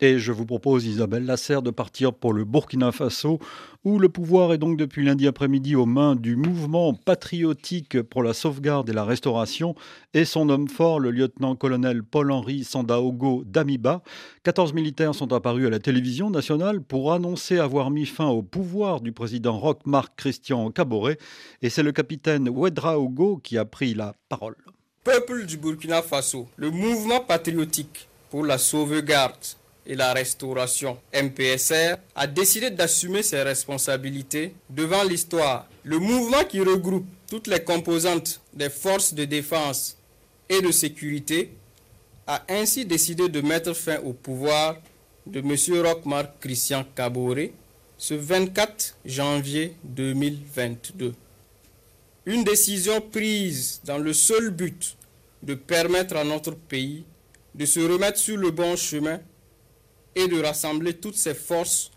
Et je vous propose, Isabelle Lasserre, de partir pour le Burkina Faso, où le pouvoir est donc depuis lundi après-midi aux mains du mouvement patriotique pour la sauvegarde et la restauration et son homme fort, le lieutenant-colonel Paul-Henri Sandaogo Damiba. 14 militaires sont apparus à la télévision nationale pour annoncer avoir mis fin au pouvoir du président Roch-Marc Christian Caboret. Et c'est le capitaine Ouedraogo qui a pris la parole. Peuple du Burkina Faso, le mouvement patriotique pour la sauvegarde et la restauration, MPSR, a décidé d'assumer ses responsabilités devant l'histoire. Le mouvement qui regroupe toutes les composantes des forces de défense et de sécurité a ainsi décidé de mettre fin au pouvoir de M. Rochmark Christian Caboret ce 24 janvier 2022. Une décision prise dans le seul but de permettre à notre pays de se remettre sur le bon chemin et de rassembler toutes ses forces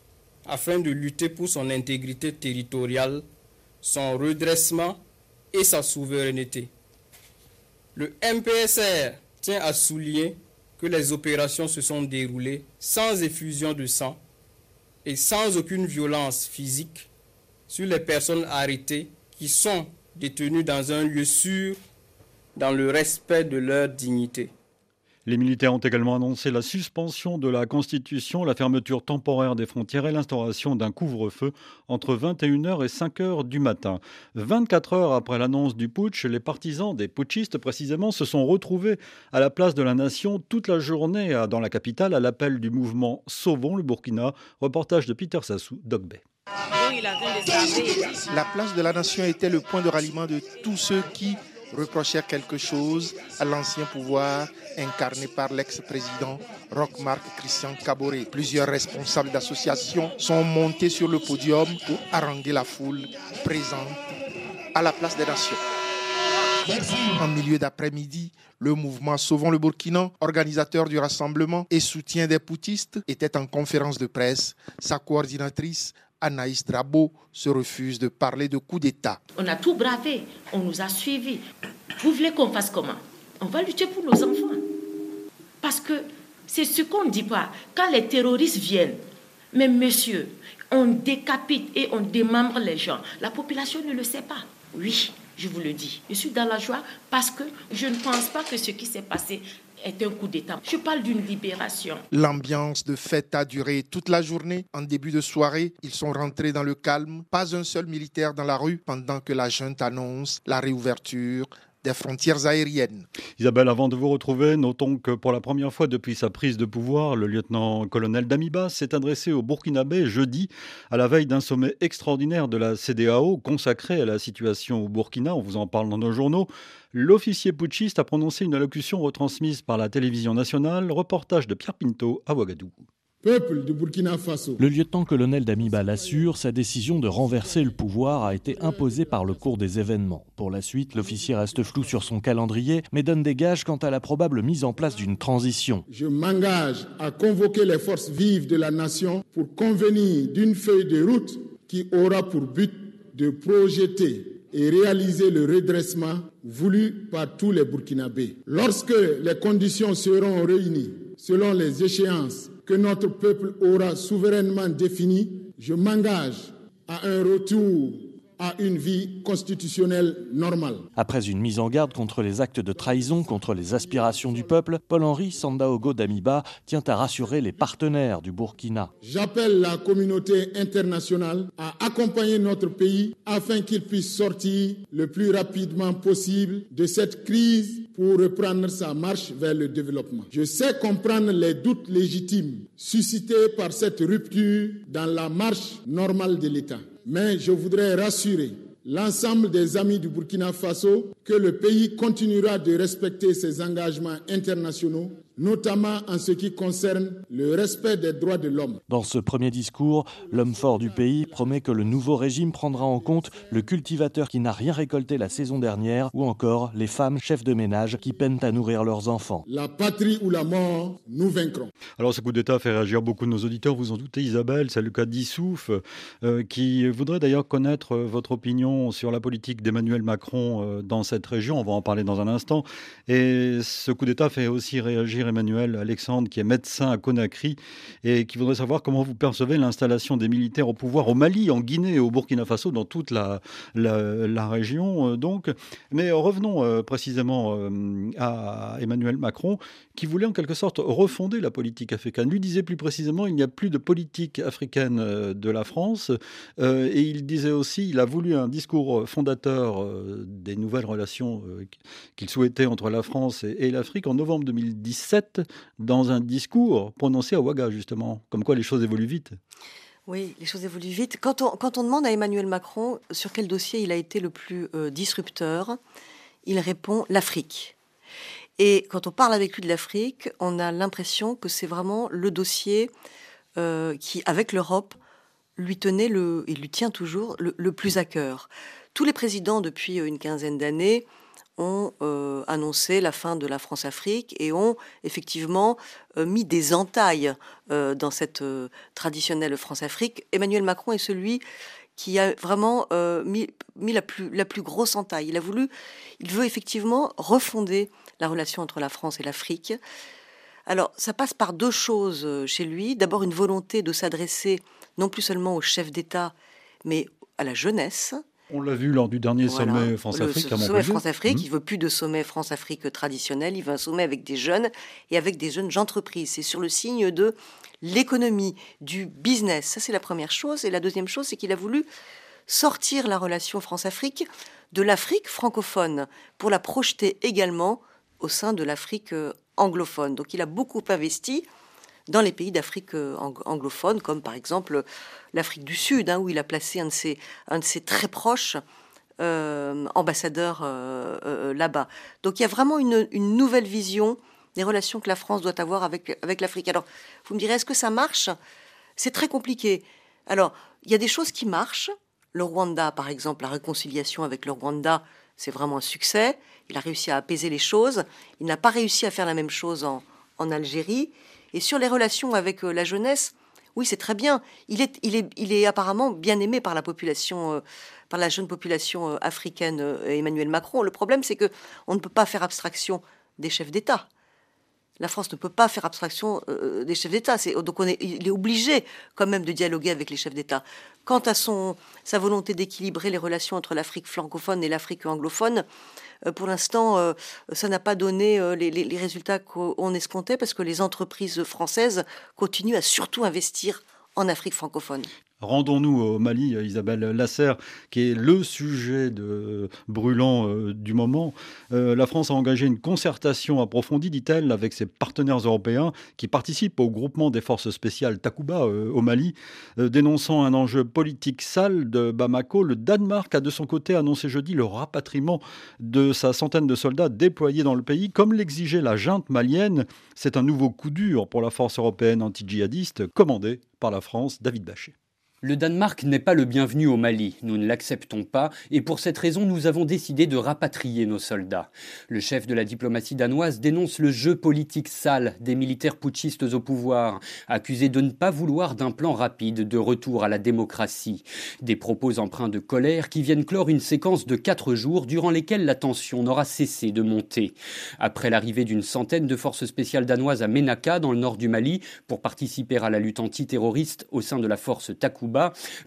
afin de lutter pour son intégrité territoriale, son redressement et sa souveraineté. Le MPSR tient à souligner que les opérations se sont déroulées sans effusion de sang et sans aucune violence physique sur les personnes arrêtées qui sont détenues dans un lieu sûr dans le respect de leur dignité. Les militaires ont également annoncé la suspension de la Constitution, la fermeture temporaire des frontières et l'instauration d'un couvre-feu entre 21h et 5h du matin. 24 heures après l'annonce du putsch, les partisans des putschistes précisément se sont retrouvés à la place de la Nation toute la journée dans la capitale à l'appel du mouvement Sauvons le Burkina. Reportage de Peter Sassou, Dogbe. La place de la Nation était le point de ralliement de tous ceux qui reprochèrent quelque chose à l'ancien pouvoir incarné par l'ex-président Roch-Marc Christian Caboret. Plusieurs responsables d'associations sont montés sur le podium pour haranguer la foule présente à la place des nations. En milieu d'après-midi, le mouvement Sauvons le Burkina, organisateur du rassemblement et soutien des poutistes, était en conférence de presse. Sa coordinatrice, Anaïs Drabo se refuse de parler de coup d'État. On a tout bravé, on nous a suivis. Vous voulez qu'on fasse comment? On va lutter pour nos enfants. Parce que c'est ce qu'on ne dit pas. Quand les terroristes viennent, mais monsieur, on décapite et on démembre les gens. La population ne le sait pas. Oui, je vous le dis. Je suis dans la joie parce que je ne pense pas que ce qui s'est passé est un coup d'État. Je parle d'une libération. L'ambiance de fête a duré toute la journée. En début de soirée, ils sont rentrés dans le calme. Pas un seul militaire dans la rue pendant que la junte annonce la réouverture des frontières aériennes. Isabelle, avant de vous retrouver, notons que pour la première fois depuis sa prise de pouvoir, le lieutenant-colonel Damiba s'est adressé au Burkinabé jeudi à la veille d'un sommet extraordinaire de la CDAO consacré à la situation au Burkina. On vous en parle dans nos journaux. L'officier putschiste a prononcé une allocution retransmise par la télévision nationale. Reportage de Pierre Pinto à Ouagadougou. Peuple du Burkina Faso. Le lieutenant-colonel Damiba l'assure, sa décision de renverser le pouvoir a été imposée par le cours des événements. Pour la suite, l'officier reste flou sur son calendrier, mais donne des gages quant à la probable mise en place d'une transition. Je m'engage à convoquer les forces vives de la nation pour convenir d'une feuille de route qui aura pour but de projeter et réaliser le redressement voulu par tous les Burkinabés. Lorsque les conditions seront réunies selon les échéances que notre peuple aura souverainement défini, je m'engage à un retour à une vie constitutionnelle normale. Après une mise en garde contre les actes de trahison, contre les aspirations du peuple, Paul-Henri Sandaogo Damiba tient à rassurer les partenaires du Burkina. J'appelle la communauté internationale à accompagner notre pays afin qu'il puisse sortir le plus rapidement possible de cette crise pour reprendre sa marche vers le développement. Je sais comprendre les doutes légitimes suscités par cette rupture dans la marche normale de l'État. Mais je voudrais rassurer l'ensemble des amis du Burkina Faso que le pays continuera de respecter ses engagements internationaux notamment en ce qui concerne le respect des droits de l'homme. Dans ce premier discours, l'homme fort du pays promet que le nouveau régime prendra en compte le cultivateur qui n'a rien récolté la saison dernière ou encore les femmes chefs de ménage qui peinent à nourrir leurs enfants. La patrie ou la mort, nous vaincrons. Alors ce coup d'État fait réagir beaucoup de nos auditeurs, vous en doutez Isabelle, c'est le cas d'Issouf, euh, qui voudrait d'ailleurs connaître votre opinion sur la politique d'Emmanuel Macron euh, dans cette région, on va en parler dans un instant. Et ce coup d'État fait aussi réagir Emmanuel Alexandre, qui est médecin à Conakry, et qui voudrait savoir comment vous percevez l'installation des militaires au pouvoir au Mali, en Guinée au Burkina Faso, dans toute la, région. Euh, donc. Mais revenons euh, précisément euh, à Emmanuel Macron, qui voulait en quelque sorte refonder la politique africaine. Lui disait plus précisément, il n'y a plus de politique africaine de la France, et il disait aussi, il a voulu un discours fondateur des nouvelles relations qu'il souhaitait entre la France et l'Afrique en novembre 2017 dans un discours prononcé à Ouaga, justement, comme quoi les choses évoluent vite. Oui, les choses évoluent vite. Quand on, demande à Emmanuel Macron sur quel dossier il a été le plus euh, disrupteur, il répond l'Afrique. Et quand on parle avec lui de l'Afrique, on a l'impression que c'est vraiment le dossier euh, qui, avec l'Europe, lui tenait le, et lui tient toujours le, plus à cœur. Tous les présidents depuis une quinzaine d'années ont euh, annoncé la fin de la France-Afrique et ont effectivement euh, mis des entailles euh, dans cette traditionnelle France-Afrique. Emmanuel Macron est celui qui a vraiment mis, mis, la, plus, la plus grosse entaille. Il a voulu, il veut effectivement refonder la relation entre la France et l'Afrique. Alors, ça passe par deux choses chez lui. D'abord, une volonté de s'adresser non plus seulement aux chefs d'État, mais à la jeunesse, on l'a vu lors du dernier sommet France-Afrique à Montpellier. sommet France-Afrique, mmh. il veut plus de sommet France-Afrique traditionnel, il veut un sommet avec des jeunes et avec des jeunes entreprises. C'est sur le signe de l'économie, du business. Ça, c'est la première chose. Et la deuxième chose, c'est qu'il a voulu sortir la relation France-Afrique de l'Afrique francophone pour la projeter également au sein de l'Afrique euh, anglophone. Donc il a beaucoup investi dans les pays d'Afrique euh, anglophone, comme par exemple l'Afrique du Sud, hein, où il a placé un de ses, très proches euh, ambassadeurs euh, là-bas. Donc il y a vraiment une, nouvelle vision des relations que la France doit avoir avec, l'Afrique. Alors, vous me direz, est-ce que ça marche? C'est très compliqué. Alors, il y a des choses qui marchent. Le Rwanda, par exemple, la réconciliation avec le Rwanda, c'est vraiment un succès. Il a réussi à apaiser les choses. Il n'a pas réussi à faire la même chose en Algérie. Et sur les relations avec euh, la jeunesse, oui, c'est très bien. Il est, apparemment bien aimé par la population, euh, par la jeune population euh, africaine, Emmanuel Macron. Le problème, c'est que on ne peut pas faire abstraction des chefs d'État. La France ne peut pas faire abstraction des chefs d'État. donc on est, il est obligé quand même de dialoguer avec les chefs d'État. Quant à son, sa volonté d'équilibrer les relations entre l'Afrique francophone et l'Afrique anglophone, euh, pour l'instant, euh, ça n'a pas donné euh, les, résultats qu'on escomptait parce que les entreprises françaises continuent à surtout investir en Afrique francophone. Rendons-nous au Mali, Isabelle Lasserre, qui est le sujet de, brûlant euh, du moment. Euh, la France a engagé une concertation approfondie, dit-elle, avec ses partenaires européens qui participent au groupement des forces spéciales Takuba euh, au Mali, dénonçant un enjeu politique sale de Bamako. Le Danemark a de son côté annoncé jeudi le rapatriement de sa centaine de soldats déployés dans le pays, comme l'exigeait la junte malienne. C'est un nouveau coup dur pour la force européenne anti-djihadiste commandée par la France, David Bachet. Le Danemark n'est pas le bienvenu au Mali, nous ne l'acceptons pas, et pour cette raison nous avons décidé de rapatrier nos soldats. Le chef de la diplomatie danoise dénonce le jeu politique sale des militaires putschistes au pouvoir, accusés de ne pas vouloir d'un plan rapide de retour à la démocratie. Des propos empreints de colère qui viennent clore une séquence de quatre jours durant lesquels la tension n'aura cessé de monter. Après l'arrivée d'une centaine de forces spéciales danoises à Menaka, dans le nord du Mali, pour participer à la lutte antiterroriste au sein de la force Takuba,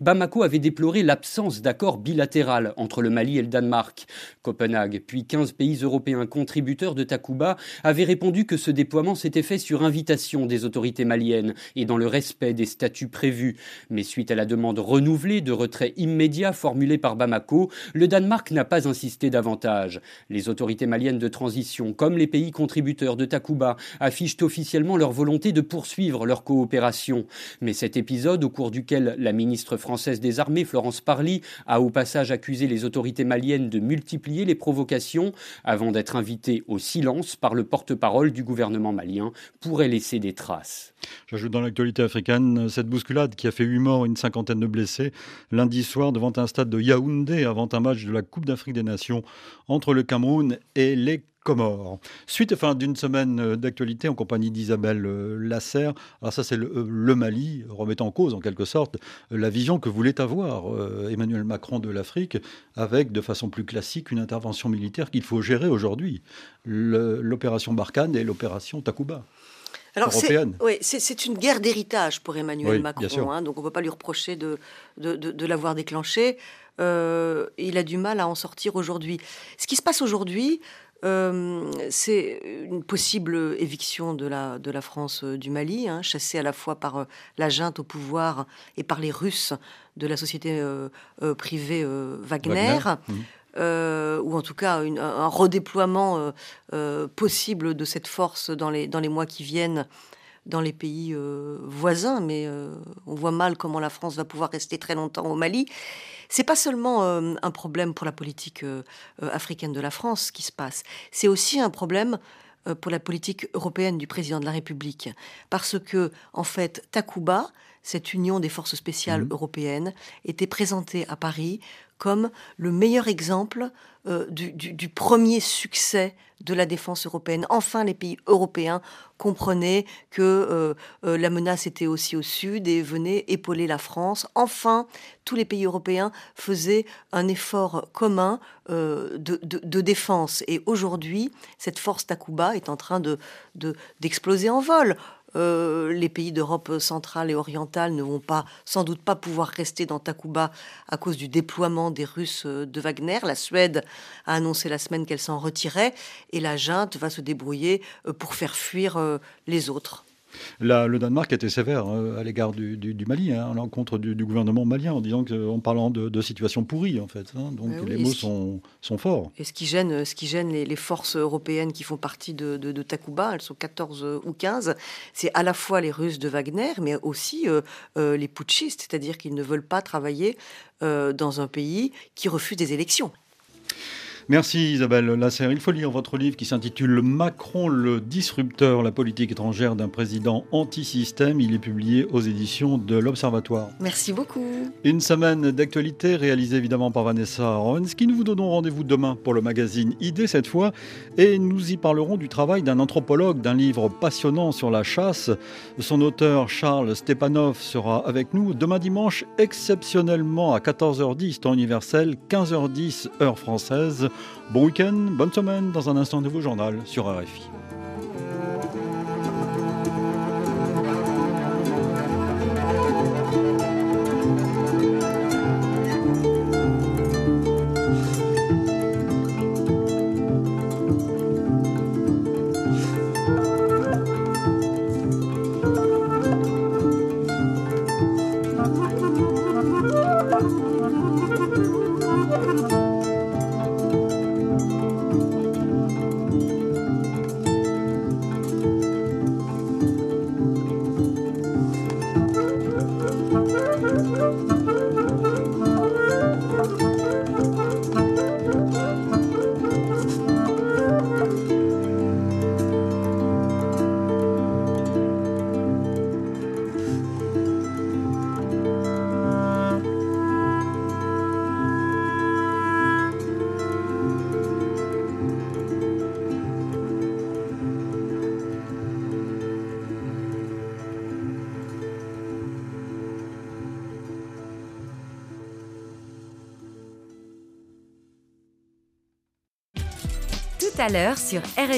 Bamako avait déploré l'absence d'accord bilatéral entre le Mali et le Danemark. Copenhague, puis 15 pays européens contributeurs de Takuba avaient répondu que ce déploiement s'était fait sur invitation des autorités maliennes et dans le respect des statuts prévus. Mais suite à la demande renouvelée de retrait immédiat formulée par Bamako, le Danemark n'a pas insisté davantage. Les autorités maliennes de transition, comme les pays contributeurs de Takuba, affichent officiellement leur volonté de poursuivre leur coopération. Mais cet épisode, au cours duquel la ministre française des Armées, Florence Parly, a au passage accusé les autorités maliennes de multiplier les provocations, avant d'être invitée au silence par le porte-parole du gouvernement malien, pourrait laisser des traces. J'ajoute dans l'actualité africaine cette bousculade qui a fait 8 morts et une cinquantaine de blessés lundi soir devant un stade de Yaoundé avant un match de la Coupe d'Afrique des Nations entre le Cameroun et les Comores. Suite fin d'une semaine euh, d'actualité en compagnie d'Isabelle euh, Lasserre. Alors ça c'est euh, le, Mali, remettant en cause en quelque sorte la vision que voulait avoir Emmanuel Macron de l'Afrique avec de façon plus classique une intervention militaire qu'il faut gérer aujourd'hui. L'opération Barkhane et l'opération Takuba. Alors c'est une guerre d'héritage pour Emmanuel Macron, hein, donc on ne peut pas lui reprocher de, de, de, l'avoir déclenché. Euh, il a du mal à en sortir aujourd'hui. Ce qui se passe aujourd'hui, euh, c'est une possible éviction de la, de la France euh, du Mali, hein, chassée à la fois par la junte au pouvoir et par les Russes de la société privée Wagner. Euh, ou en tout cas un redéploiement euh, euh, possible de cette force dans les, dans les mois qui viennent dans les pays voisins, mais on voit mal comment la France va pouvoir rester très longtemps au Mali. C'est pas seulement un problème pour la politique africaine de la France qui se passe, c'est aussi un problème pour la politique européenne du président de la République, parce que en fait Takuba, cette union des forces spéciales mmh. européennes, était présentée à Paris comme le meilleur exemple euh, du, premier succès de la défense européenne. Enfin, les pays européens comprenaient que euh, euh, la menace était aussi au sud et venaient épauler la France. Enfin, tous les pays européens faisaient un effort commun de, défense. Et aujourd'hui, cette force Takuba est en train d'exploser de, en vol. Euh, les pays d'Europe centrale et orientale ne vont pas, sans doute pas pouvoir rester dans Takuba à cause du déploiement des Russes euh, de Wagner. La Suède a annoncé la semaine qu'elle s'en retirait et la junte va se débrouiller euh, pour faire fuir les autres le Danemark était sévère euh, à l'égard du, Mali, hein, à l'encontre du, gouvernement malien, en disant que, en parlant de, situation pourrie, en fait. Hein. donc les mots sont, sont, forts. Et ce qui gêne, ce qui gêne les, forces européennes qui font partie de, Takuba, elles sont 14 ou 15, c'est à la fois les Russes de Wagner, mais aussi euh, euh, les putschistes, c'est-à-dire qu'ils ne veulent pas travailler dans un pays qui refuse des élections. Merci Isabelle Lasserre. Il faut lire votre livre qui s'intitule Macron le disrupteur, la politique étrangère d'un président anti-système. Il est publié aux éditions de l'Observatoire. Merci beaucoup. Une semaine d'actualité réalisée évidemment par Vanessa Rowensky. Nous vous donnons rendez-vous demain pour le magazine Idée cette fois et nous y parlerons du travail d'un anthropologue d'un livre passionnant sur la chasse. Son auteur Charles Stepanov sera avec nous demain dimanche exceptionnellement à 14h10 temps universel, 15h10 heure française. Bon week-end, bonne semaine, dans un instant nouveau journal sur RFI. À l'heure sur RFI.